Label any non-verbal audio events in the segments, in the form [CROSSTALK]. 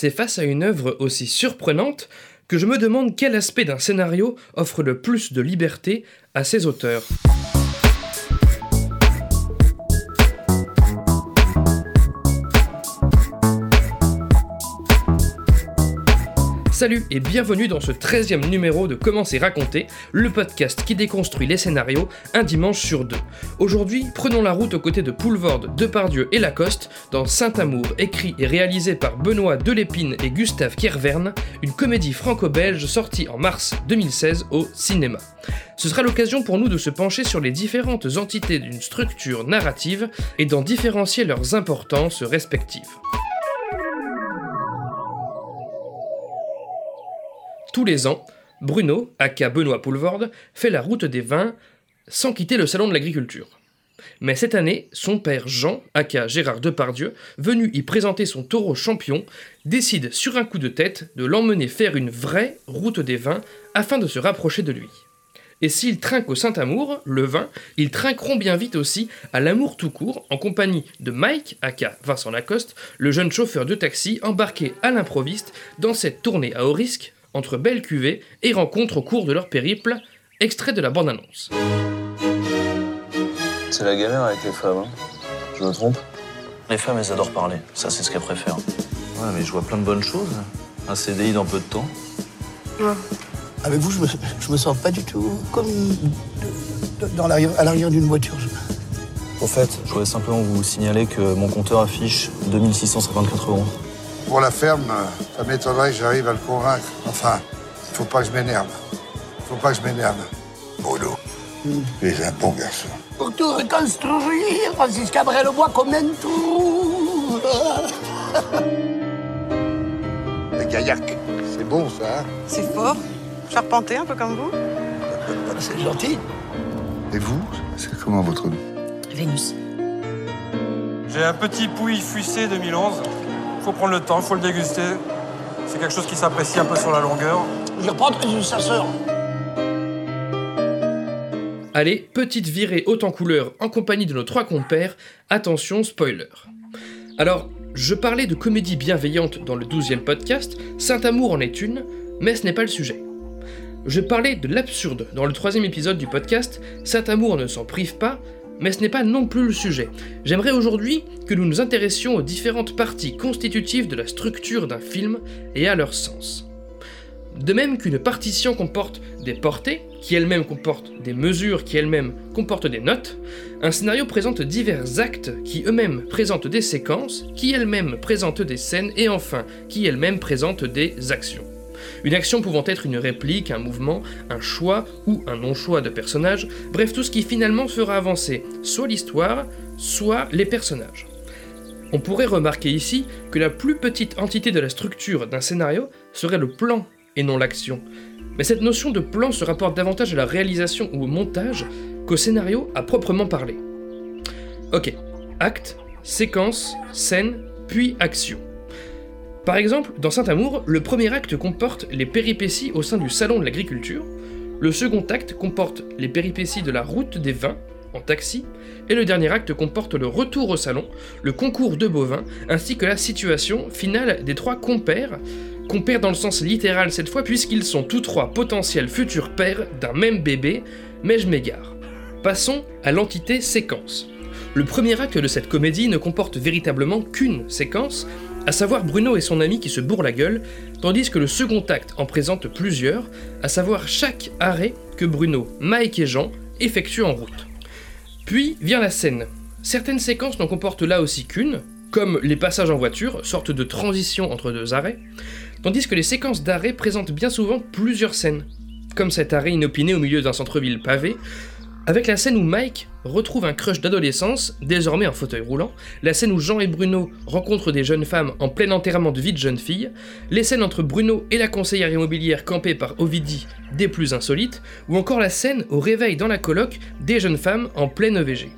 c'est face à une œuvre aussi surprenante que je me demande quel aspect d'un scénario offre le plus de liberté à ses auteurs. Salut et bienvenue dans ce 13e numéro de Comment raconté, le podcast qui déconstruit les scénarios un dimanche sur deux. Aujourd'hui, prenons la route aux côtés de Poulvorde, Depardieu et Lacoste dans Saint-Amour, écrit et réalisé par Benoît Delépine et Gustave Kerverne, une comédie franco-belge sortie en mars 2016 au cinéma. Ce sera l'occasion pour nous de se pencher sur les différentes entités d'une structure narrative et d'en différencier leurs importances respectives. Tous les ans, Bruno, aka Benoît Poulvorde, fait la route des vins sans quitter le salon de l'agriculture. Mais cette année, son père Jean, aka Gérard Depardieu, venu y présenter son taureau champion, décide sur un coup de tête de l'emmener faire une vraie route des vins afin de se rapprocher de lui. Et s'ils trinquent au Saint-Amour, le vin, ils trinqueront bien vite aussi à l'amour tout court, en compagnie de Mike, aka Vincent Lacoste, le jeune chauffeur de taxi embarqué à l'improviste dans cette tournée à haut risque entre belles cuvées et rencontres au cours de leur périple, extrait de la bande-annonce. C'est la galère avec les femmes, hein. Je me trompe? Les femmes, elles adorent parler. Ça, c'est ce qu'elles préfèrent. Ouais, mais je vois plein de bonnes choses. Un CDI dans peu de temps. Avec vous, je me, je me sens pas du tout comme de- de- dans l'arrière- à l'arrière d'une voiture. Au fait, je voulais simplement vous signaler que mon compteur affiche 2654 euros. Pour la ferme, ça m'étonnerait que j'arrive à le convaincre. Enfin, faut pas que je m'énerve. Faut pas que je m'énerve. Bruno, tu es un bon garçon. Pour tout reconstruire, Francis Cabrel le bois comme un trou. La [LAUGHS] gaillac, c'est bon ça, hein? C'est fort. Charpenté, un peu comme vous. [LAUGHS] C'est gentil. Et vous, c'est comment votre nom? Vénus. J'ai un petit pouille fuissé 2011. Faut prendre le temps, faut le déguster. C'est quelque chose qui s'apprécie un peu sur la longueur. Je reprendrai une sa sœur. Allez, petite virée haute en couleur en compagnie de nos trois compères, attention spoiler. Alors, je parlais de comédie bienveillante dans le 12e podcast, Saint-Amour en est une, mais ce n'est pas le sujet. Je parlais de l'absurde dans le troisième épisode du podcast, Saint-Amour ne s'en prive pas, mais ce n'est pas non plus le sujet. J'aimerais aujourd'hui que nous nous intéressions aux différentes parties constitutives de la structure d'un film et à leur sens. De même qu'une partition comporte des portées, qui elles-mêmes comportent des mesures, qui elles-mêmes comportent des notes, un scénario présente divers actes qui eux-mêmes présentent des séquences, qui elles-mêmes présentent des scènes, et enfin, qui elles-mêmes présentent des actions. Une action pouvant être une réplique, un mouvement, un choix ou un non-choix de personnage, bref tout ce qui finalement fera avancer soit l'histoire, soit les personnages. On pourrait remarquer ici que la plus petite entité de la structure d'un scénario serait le plan et non l'action. Mais cette notion de plan se rapporte davantage à la réalisation ou au montage qu'au scénario à proprement parler. Ok, acte, séquence, scène, puis action. Par exemple, dans Saint-Amour, le premier acte comporte les péripéties au sein du salon de l'agriculture, le second acte comporte les péripéties de la route des vins, en taxi, et le dernier acte comporte le retour au salon, le concours de bovins, ainsi que la situation finale des trois compères, compères dans le sens littéral cette fois, puisqu'ils sont tous trois potentiels futurs pères d'un même bébé, mais je m'égare. Passons à l'entité séquence. Le premier acte de cette comédie ne comporte véritablement qu'une séquence, à savoir Bruno et son ami qui se bourrent la gueule, tandis que le second acte en présente plusieurs, à savoir chaque arrêt que Bruno, Mike et Jean effectuent en route. Puis vient la scène. Certaines séquences n'en comportent là aussi qu'une, comme les passages en voiture, sorte de transition entre deux arrêts, tandis que les séquences d'arrêt présentent bien souvent plusieurs scènes, comme cet arrêt inopiné au milieu d'un centre-ville pavé, avec la scène où Mike retrouve un crush d'adolescence, désormais en fauteuil roulant, la scène où Jean et Bruno rencontrent des jeunes femmes en plein enterrement de vie de jeune fille, les scènes entre Bruno et la conseillère immobilière campée par Ovidie des plus insolites, ou encore la scène au réveil dans la coloc des jeunes femmes en pleine EVG.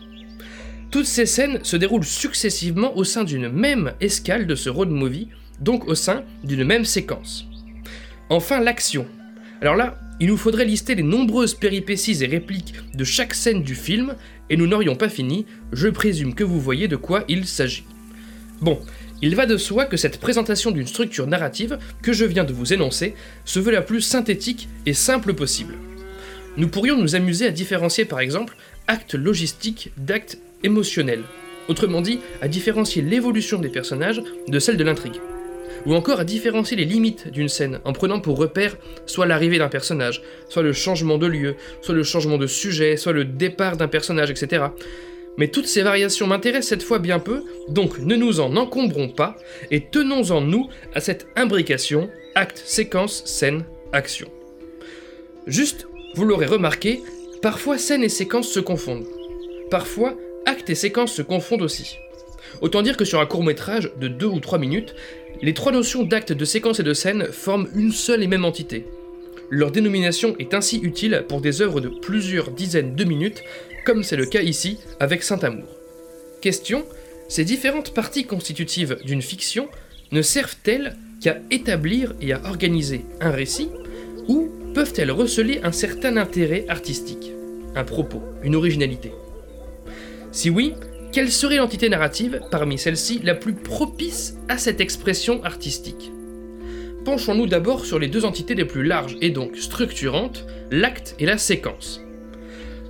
Toutes ces scènes se déroulent successivement au sein d'une même escale de ce road movie, donc au sein d'une même séquence. Enfin, l'action. Alors là, il nous faudrait lister les nombreuses péripéties et répliques de chaque scène du film, et nous n'aurions pas fini, je présume que vous voyez de quoi il s'agit. Bon, Il va de soi que cette présentation d'une structure narrative que je viens de vous énoncer se veut la plus synthétique et simple possible. Nous pourrions nous amuser à différencier par exemple actes logistiques d'actes émotionnels, autrement dit à différencier l'évolution des personnages de celle de l'intrigue ou encore à différencier les limites d'une scène en prenant pour repère soit l'arrivée d'un personnage, soit le changement de lieu, soit le changement de sujet, soit le départ d'un personnage, etc. Mais toutes ces variations m'intéressent cette fois bien peu, donc ne nous en encombrons pas et tenons-en nous à cette imbrication acte, séquence, scène, action. Juste, vous l'aurez remarqué, parfois scène et séquence se confondent. Parfois, acte et séquence se confondent aussi. Autant dire que sur un court métrage de 2 ou 3 minutes, les trois notions d'acte, de séquence et de scène forment une seule et même entité. Leur dénomination est ainsi utile pour des œuvres de plusieurs dizaines de minutes, comme c'est le cas ici avec Saint-Amour. Question ces différentes parties constitutives d'une fiction ne servent-elles qu'à établir et à organiser un récit, ou peuvent-elles receler un certain intérêt artistique, un propos, une originalité? Si oui, quelle serait l'entité narrative, parmi celles-ci, la plus propice à cette expression artistique? Penchons-nous d'abord sur les deux entités les plus larges et donc structurantes, l'acte et la séquence.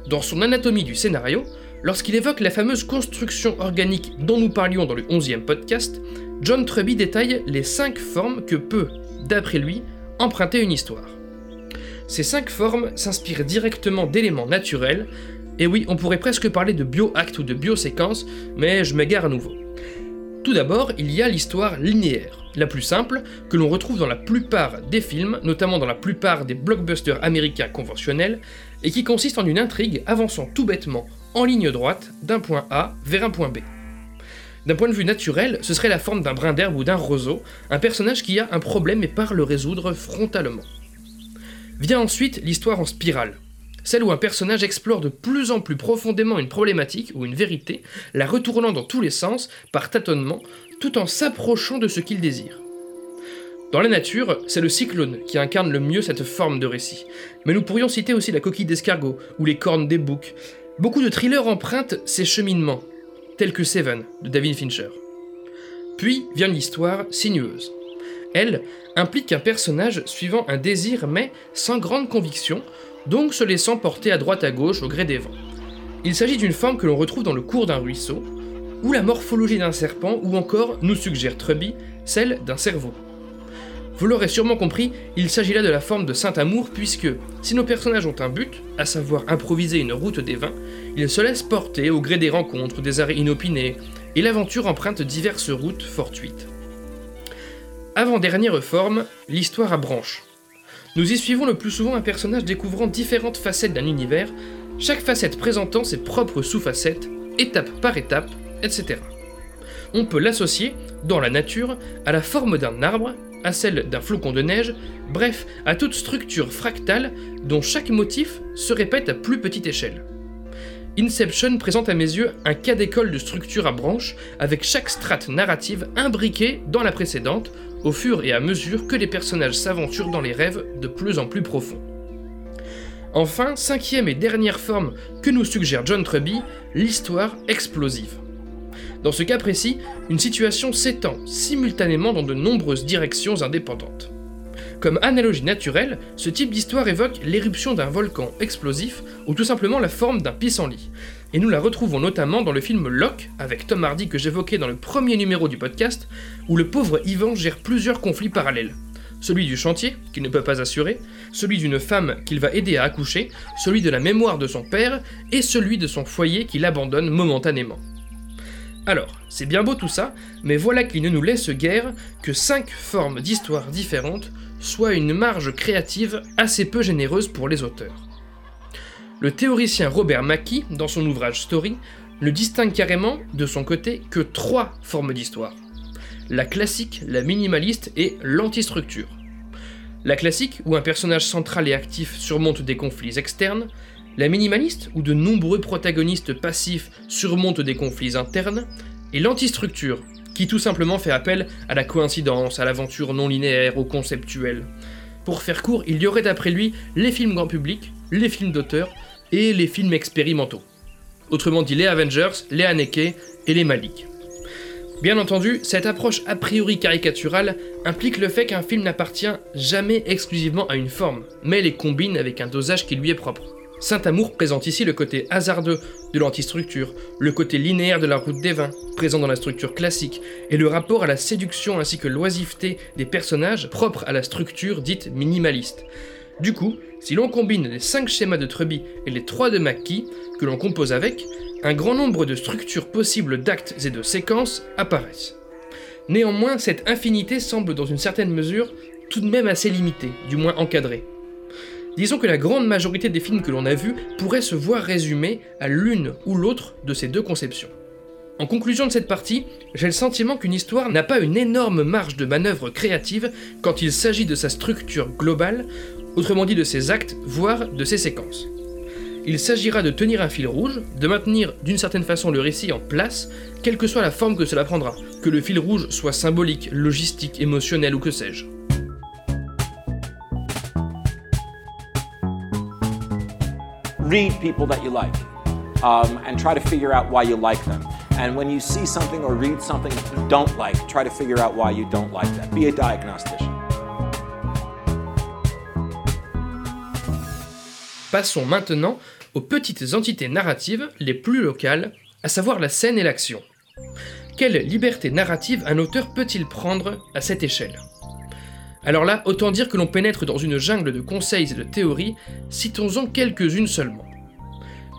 Dans son anatomie du scénario, lorsqu'il évoque la fameuse construction organique dont nous parlions dans le 11e podcast, John Truby détaille les cinq formes que peut, d'après lui, emprunter une histoire. Ces cinq formes s'inspirent directement d'éléments naturels, et oui, on pourrait presque parler de bioacte ou de bioséquence, mais je m'égare à nouveau. Tout d'abord, il y a l'histoire linéaire, la plus simple, que l'on retrouve dans la plupart des films, notamment dans la plupart des blockbusters américains conventionnels, et qui consiste en une intrigue avançant tout bêtement, en ligne droite, d'un point A vers un point B. D'un point de vue naturel, ce serait la forme d'un brin d'herbe ou d'un roseau, un personnage qui a un problème et part le résoudre frontalement. Vient ensuite l'histoire en spirale, celle où un personnage explore de plus en plus profondément une problématique ou une vérité, la retournant dans tous les sens, par tâtonnement, tout en s'approchant de ce qu'il désire. Dans la nature, c'est le cyclone qui incarne le mieux cette forme de récit. Mais nous pourrions citer aussi la coquille d'escargot ou les cornes des boucs. Beaucoup de thrillers empruntent ces cheminements, tels que Seven de David Fincher. Puis vient l'histoire sinueuse. Elle implique un personnage suivant un désir mais sans grande conviction, donc se laissant porter à droite à gauche au gré des vents. Il s'agit d'une forme que l'on retrouve dans le cours d'un ruisseau, ou la morphologie d'un serpent, ou encore, nous suggère Truby, celle d'un cerveau. Vous l'aurez sûrement compris, il s'agit là de la forme de Saint-Amour, puisque si nos personnages ont un but, à savoir improviser une route des vins, ils se laissent porter au gré des rencontres, des arrêts inopinés, et l'aventure emprunte diverses routes fortuites. Avant-dernière forme, l'histoire à branches. Nous y suivons le plus souvent un personnage découvrant différentes facettes d'un univers, chaque facette présentant ses propres sous-facettes, étape par étape, etc. On peut l'associer, dans la nature, à la forme d'un arbre, à celle d'un flocon de neige, bref, à toute structure fractale dont chaque motif se répète à plus petite échelle. Inception présente à mes yeux un cas d'école de structure à branches, avec chaque strate narrative imbriquée dans la précédente, au fur et à mesure que les personnages s'aventurent dans les rêves de plus en plus profonds. Enfin, cinquième et dernière forme que nous suggère John Truby, l'histoire explosive. Dans ce cas précis, une situation s'étend simultanément dans de nombreuses directions indépendantes. Comme analogie naturelle, ce type d'histoire évoque l'éruption d'un volcan explosif ou tout simplement la forme d'un pissenlit, et nous la retrouvons notamment dans le film Locke avec Tom Hardy que j'évoquais dans le premier numéro du podcast, où le pauvre Ivan gère plusieurs conflits parallèles. Celui du chantier, qu'il ne peut pas assurer, celui d'une femme qu'il va aider à accoucher, celui de la mémoire de son père, et celui de son foyer qu'il abandonne momentanément. Alors, c'est bien beau tout ça, mais voilà qu'il ne nous laisse guère que cinq formes d'histoires différentes, soit une marge créative assez peu généreuse pour les auteurs. Le théoricien Robert Mackie, dans son ouvrage Story, ne distingue carrément, de son côté, que trois formes d'histoire. La classique, la minimaliste et l'antistructure. La classique, où un personnage central et actif surmonte des conflits externes, la minimaliste, où de nombreux protagonistes passifs surmontent des conflits internes, et l'antistructure, qui tout simplement fait appel à la coïncidence, à l'aventure non linéaire, au conceptuel. Pour faire court, il y aurait d'après lui les films grand public, les films d'auteur, et les films expérimentaux. Autrement dit les Avengers, les Haneke et les Malik. Bien entendu, cette approche a priori caricaturale implique le fait qu'un film n'appartient jamais exclusivement à une forme, mais les combine avec un dosage qui lui est propre. Saint-Amour présente ici le côté hasardeux de l'antistructure, le côté linéaire de la route des vins, présent dans la structure classique, et le rapport à la séduction ainsi que l'oisiveté des personnages propres à la structure dite minimaliste. Du coup, si l'on combine les 5 schémas de Truby et les 3 de McKee, que l'on compose avec, un grand nombre de structures possibles d'actes et de séquences apparaissent. Néanmoins, cette infinité semble dans une certaine mesure tout de même assez limitée, du moins encadrée. Disons que la grande majorité des films que l'on a vus pourraient se voir résumés à l'une ou l'autre de ces deux conceptions. En conclusion de cette partie, j'ai le sentiment qu'une histoire n'a pas une énorme marge de manœuvre créative quand il s'agit de sa structure globale, autrement dit de ses actes, voire de ses séquences. Il s'agira de tenir un fil rouge, de maintenir d'une certaine façon le récit en place, quelle que soit la forme que cela prendra, que le fil rouge soit symbolique, logistique, émotionnel ou que sais-je. Read people that you like um, and try to figure out why you like them. And when you see something or read something you don't like, try to figure out why you don't like that. Be a diagnostician. Passons maintenant aux petites entités narratives les plus locales, à savoir la scène et l'action. Quelle liberté narrative un auteur peut-il prendre à cette échelle? Alors là, autant dire que l'on pénètre dans une jungle de conseils et de théories, citons-en quelques-unes seulement.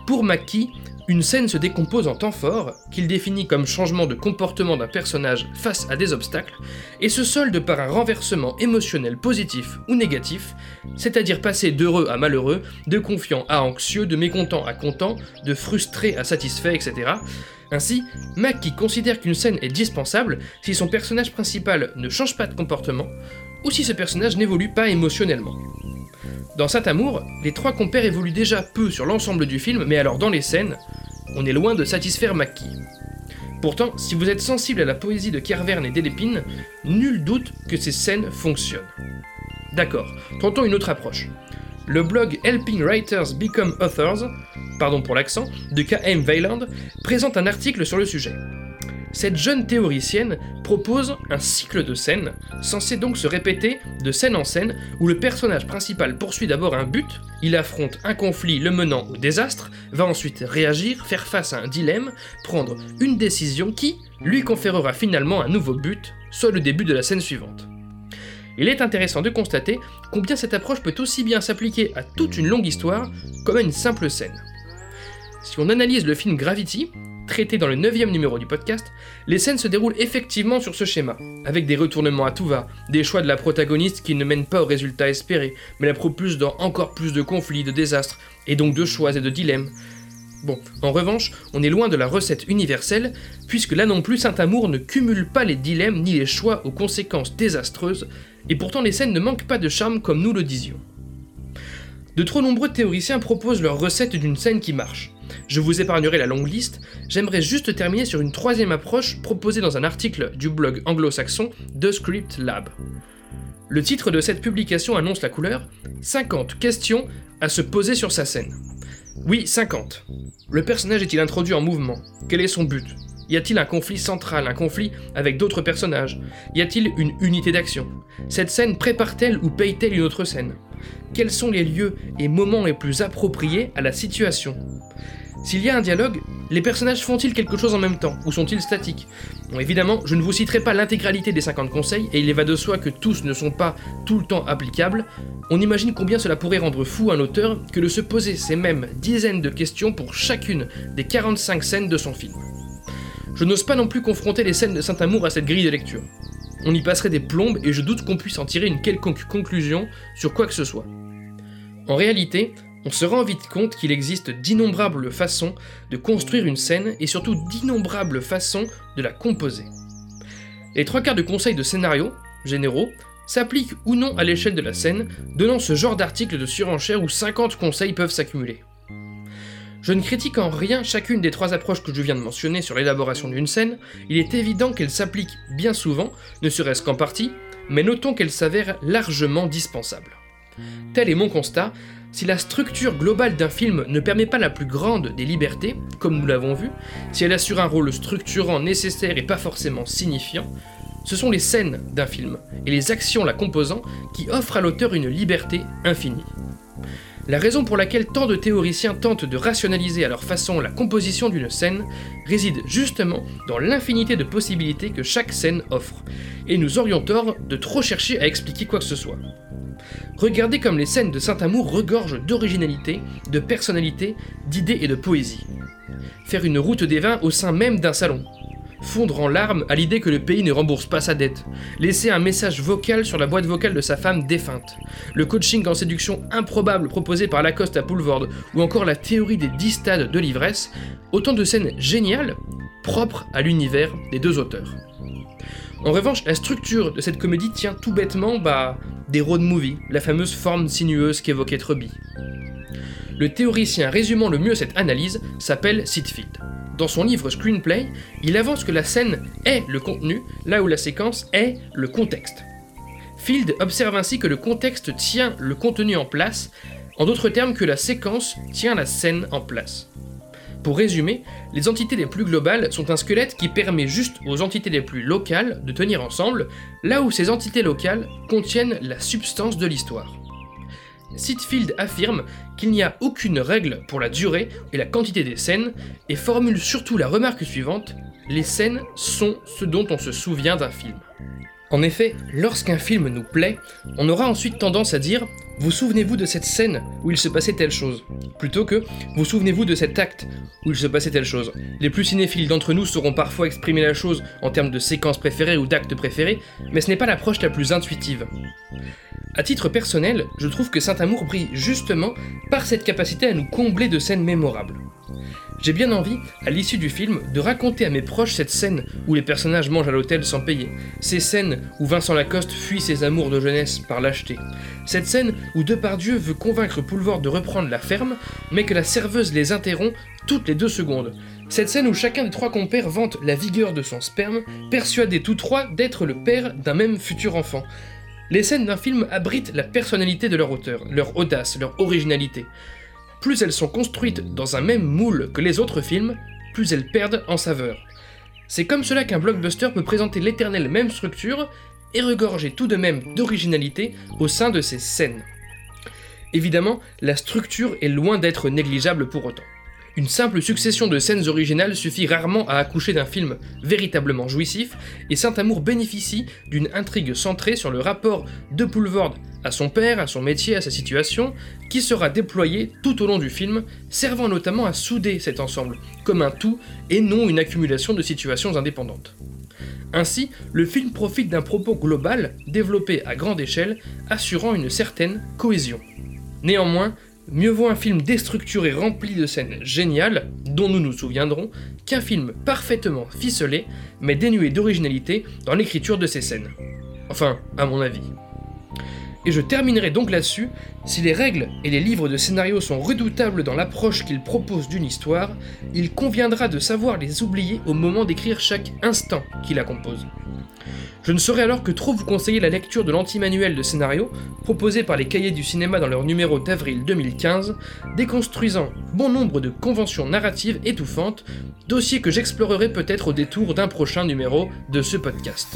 Pour Maki, une scène se décompose en temps fort, qu'il définit comme changement de comportement d'un personnage face à des obstacles, et se solde par un renversement émotionnel positif ou négatif, c'est-à-dire passer d'heureux à malheureux, de confiant à anxieux, de mécontent à content, de frustré à satisfait, etc. Ainsi, Maki considère qu'une scène est dispensable si son personnage principal ne change pas de comportement, ou si ce personnage n'évolue pas émotionnellement. Dans Saint-Amour, les trois compères évoluent déjà peu sur l'ensemble du film, mais alors dans les scènes, on est loin de satisfaire Mackie. Pourtant, si vous êtes sensible à la poésie de Kervern et d'Elépine, nul doute que ces scènes fonctionnent. D'accord, tentons une autre approche. Le blog Helping Writers Become Authors, pardon pour l'accent, de K.M. Weiland, présente un article sur le sujet. Cette jeune théoricienne propose un cycle de scènes, censé donc se répéter de scène en scène, où le personnage principal poursuit d'abord un but, il affronte un conflit le menant au désastre, va ensuite réagir, faire face à un dilemme, prendre une décision qui lui conférera finalement un nouveau but, soit le début de la scène suivante. Il est intéressant de constater combien cette approche peut aussi bien s'appliquer à toute une longue histoire comme à une simple scène. Si on analyse le film Gravity, traité dans le 9 numéro du podcast, les scènes se déroulent effectivement sur ce schéma, avec des retournements à tout va, des choix de la protagoniste qui ne mènent pas au résultat espéré, mais la propulsent dans encore plus de conflits, de désastres, et donc de choix et de dilemmes. Bon, en revanche, on est loin de la recette universelle, puisque là non plus Saint-Amour ne cumule pas les dilemmes ni les choix aux conséquences désastreuses, et pourtant les scènes ne manquent pas de charme comme nous le disions. De trop nombreux théoriciens proposent leur recette d'une scène qui marche. Je vous épargnerai la longue liste, j'aimerais juste terminer sur une troisième approche proposée dans un article du blog anglo-saxon The Script Lab. Le titre de cette publication annonce la couleur. 50 questions à se poser sur sa scène. Oui, 50. Le personnage est-il introduit en mouvement? Quel est son but? Y a-t-il un conflit central, un conflit avec d'autres personnages? Y a-t-il une unité d'action? Cette scène prépare-t-elle ou paye-t-elle une autre scène? Quels sont les lieux et moments les plus appropriés à la situation? S'il y a un dialogue, les personnages font-ils quelque chose en même temps ou sont-ils statiques? Bon, évidemment, je ne vous citerai pas l'intégralité des 50 conseils et il va de soi que tous ne sont pas tout le temps applicables. On imagine combien cela pourrait rendre fou un auteur que de se poser ces mêmes dizaines de questions pour chacune des 45 scènes de son film. Je n'ose pas non plus confronter les scènes de Saint-Amour à cette grille de lecture. On y passerait des plombes et je doute qu'on puisse en tirer une quelconque conclusion sur quoi que ce soit. En réalité, on se rend vite compte qu'il existe d'innombrables façons de construire une scène et surtout d'innombrables façons de la composer. Les trois quarts de conseils de scénario, généraux, s'appliquent ou non à l'échelle de la scène, donnant ce genre d'article de surenchère où 50 conseils peuvent s'accumuler. Je ne critique en rien chacune des trois approches que je viens de mentionner sur l'élaboration d'une scène, il est évident qu'elles s'appliquent bien souvent, ne serait-ce qu'en partie, mais notons qu'elles s'avèrent largement dispensables. Tel est mon constat, si la structure globale d'un film ne permet pas la plus grande des libertés, comme nous l'avons vu, si elle assure un rôle structurant nécessaire et pas forcément signifiant, ce sont les scènes d'un film et les actions la composant qui offrent à l'auteur une liberté infinie. La raison pour laquelle tant de théoriciens tentent de rationaliser à leur façon la composition d'une scène réside justement dans l'infinité de possibilités que chaque scène offre, et nous aurions tort de trop chercher à expliquer quoi que ce soit. Regardez comme les scènes de Saint-Amour regorgent d'originalité, de personnalité, d'idées et de poésie. Faire une route des vins au sein même d'un salon, fondre en larmes à l'idée que le pays ne rembourse pas sa dette, laisser un message vocal sur la boîte vocale de sa femme défunte, le coaching en séduction improbable proposé par Lacoste à Poulvord, ou encore la théorie des 10 stades de l'ivresse, autant de scènes géniales, propres à l'univers des deux auteurs. En revanche, la structure de cette comédie tient tout bêtement bah, des road movies, la fameuse forme sinueuse qu'évoquait Truby. Le théoricien résumant le mieux cette analyse s'appelle Sitfield. Dans son livre Screenplay, il avance que la scène est le contenu, là où la séquence est le contexte. Field observe ainsi que le contexte tient le contenu en place, en d'autres termes que la séquence tient la scène en place. Pour résumer, les entités les plus globales sont un squelette qui permet juste aux entités les plus locales de tenir ensemble, là où ces entités locales contiennent la substance de l'histoire. Sitfield affirme qu'il n'y a aucune règle pour la durée et la quantité des scènes, et formule surtout la remarque suivante, les scènes sont ce dont on se souvient d'un film. En effet, lorsqu'un film nous plaît, on aura ensuite tendance à dire Vous souvenez-vous de cette scène où il se passait telle chose plutôt que Vous souvenez-vous de cet acte où il se passait telle chose. Les plus cinéphiles d'entre nous sauront parfois exprimer la chose en termes de séquences préférées ou d'actes préférés, mais ce n'est pas l'approche la plus intuitive. À titre personnel, je trouve que Saint-Amour brille justement par cette capacité à nous combler de scènes mémorables. J'ai bien envie, à l'issue du film, de raconter à mes proches cette scène où les personnages mangent à l'hôtel sans payer, ces scènes où Vincent Lacoste fuit ses amours de jeunesse par lâcheté, cette scène où Depardieu veut convaincre Poulvord de reprendre la ferme, mais que la serveuse les interrompt toutes les deux secondes, cette scène où chacun des trois compères vante la vigueur de son sperme, persuadés tous trois d'être le père d'un même futur enfant, les scènes d'un film abritent la personnalité de leur auteur, leur audace, leur originalité. Plus elles sont construites dans un même moule que les autres films, plus elles perdent en saveur. C'est comme cela qu'un blockbuster peut présenter l'éternelle même structure et regorger tout de même d'originalité au sein de ses scènes. Évidemment, la structure est loin d'être négligeable pour autant. Une simple succession de scènes originales suffit rarement à accoucher d'un film véritablement jouissif, et Saint-Amour bénéficie d'une intrigue centrée sur le rapport de Poulvord à son père, à son métier, à sa situation, qui sera déployée tout au long du film, servant notamment à souder cet ensemble, comme un tout et non une accumulation de situations indépendantes. Ainsi, le film profite d'un propos global, développé à grande échelle, assurant une certaine cohésion. Néanmoins, Mieux vaut un film déstructuré rempli de scènes géniales, dont nous nous souviendrons, qu'un film parfaitement ficelé, mais dénué d'originalité dans l'écriture de ses scènes. Enfin, à mon avis. Et je terminerai donc là-dessus, si les règles et les livres de scénario sont redoutables dans l'approche qu'ils proposent d'une histoire, il conviendra de savoir les oublier au moment d'écrire chaque instant qui la compose. Je ne saurais alors que trop vous conseiller la lecture de l'anti-manuel de scénario proposé par les cahiers du cinéma dans leur numéro d'avril 2015, déconstruisant bon nombre de conventions narratives étouffantes, dossier que j'explorerai peut-être au détour d'un prochain numéro de ce podcast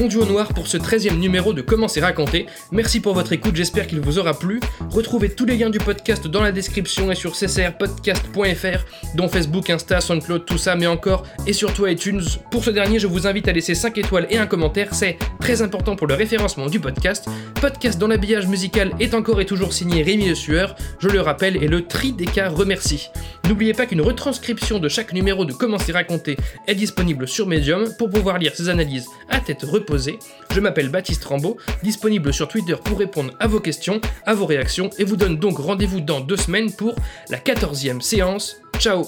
au noir pour ce 13e numéro de Comment c'est raconté. Merci pour votre écoute, j'espère qu'il vous aura plu. Retrouvez tous les liens du podcast dans la description et sur ccrpodcast.fr, dont Facebook, Insta, SoundCloud, tout ça, mais encore et surtout iTunes. Pour ce dernier, je vous invite à laisser 5 étoiles et un commentaire, c'est très important pour le référencement du podcast. Podcast dont l'habillage musical est encore et toujours signé Rémi Le Sueur, je le rappelle, et le Tri des cas remercie. N'oubliez pas qu'une retranscription de chaque numéro de Comment c'est raconté est disponible sur Medium pour pouvoir lire ces analyses à tête reposée je m'appelle Baptiste Rambaud, disponible sur Twitter pour répondre à vos questions, à vos réactions, et vous donne donc rendez-vous dans deux semaines pour la 14e séance. Ciao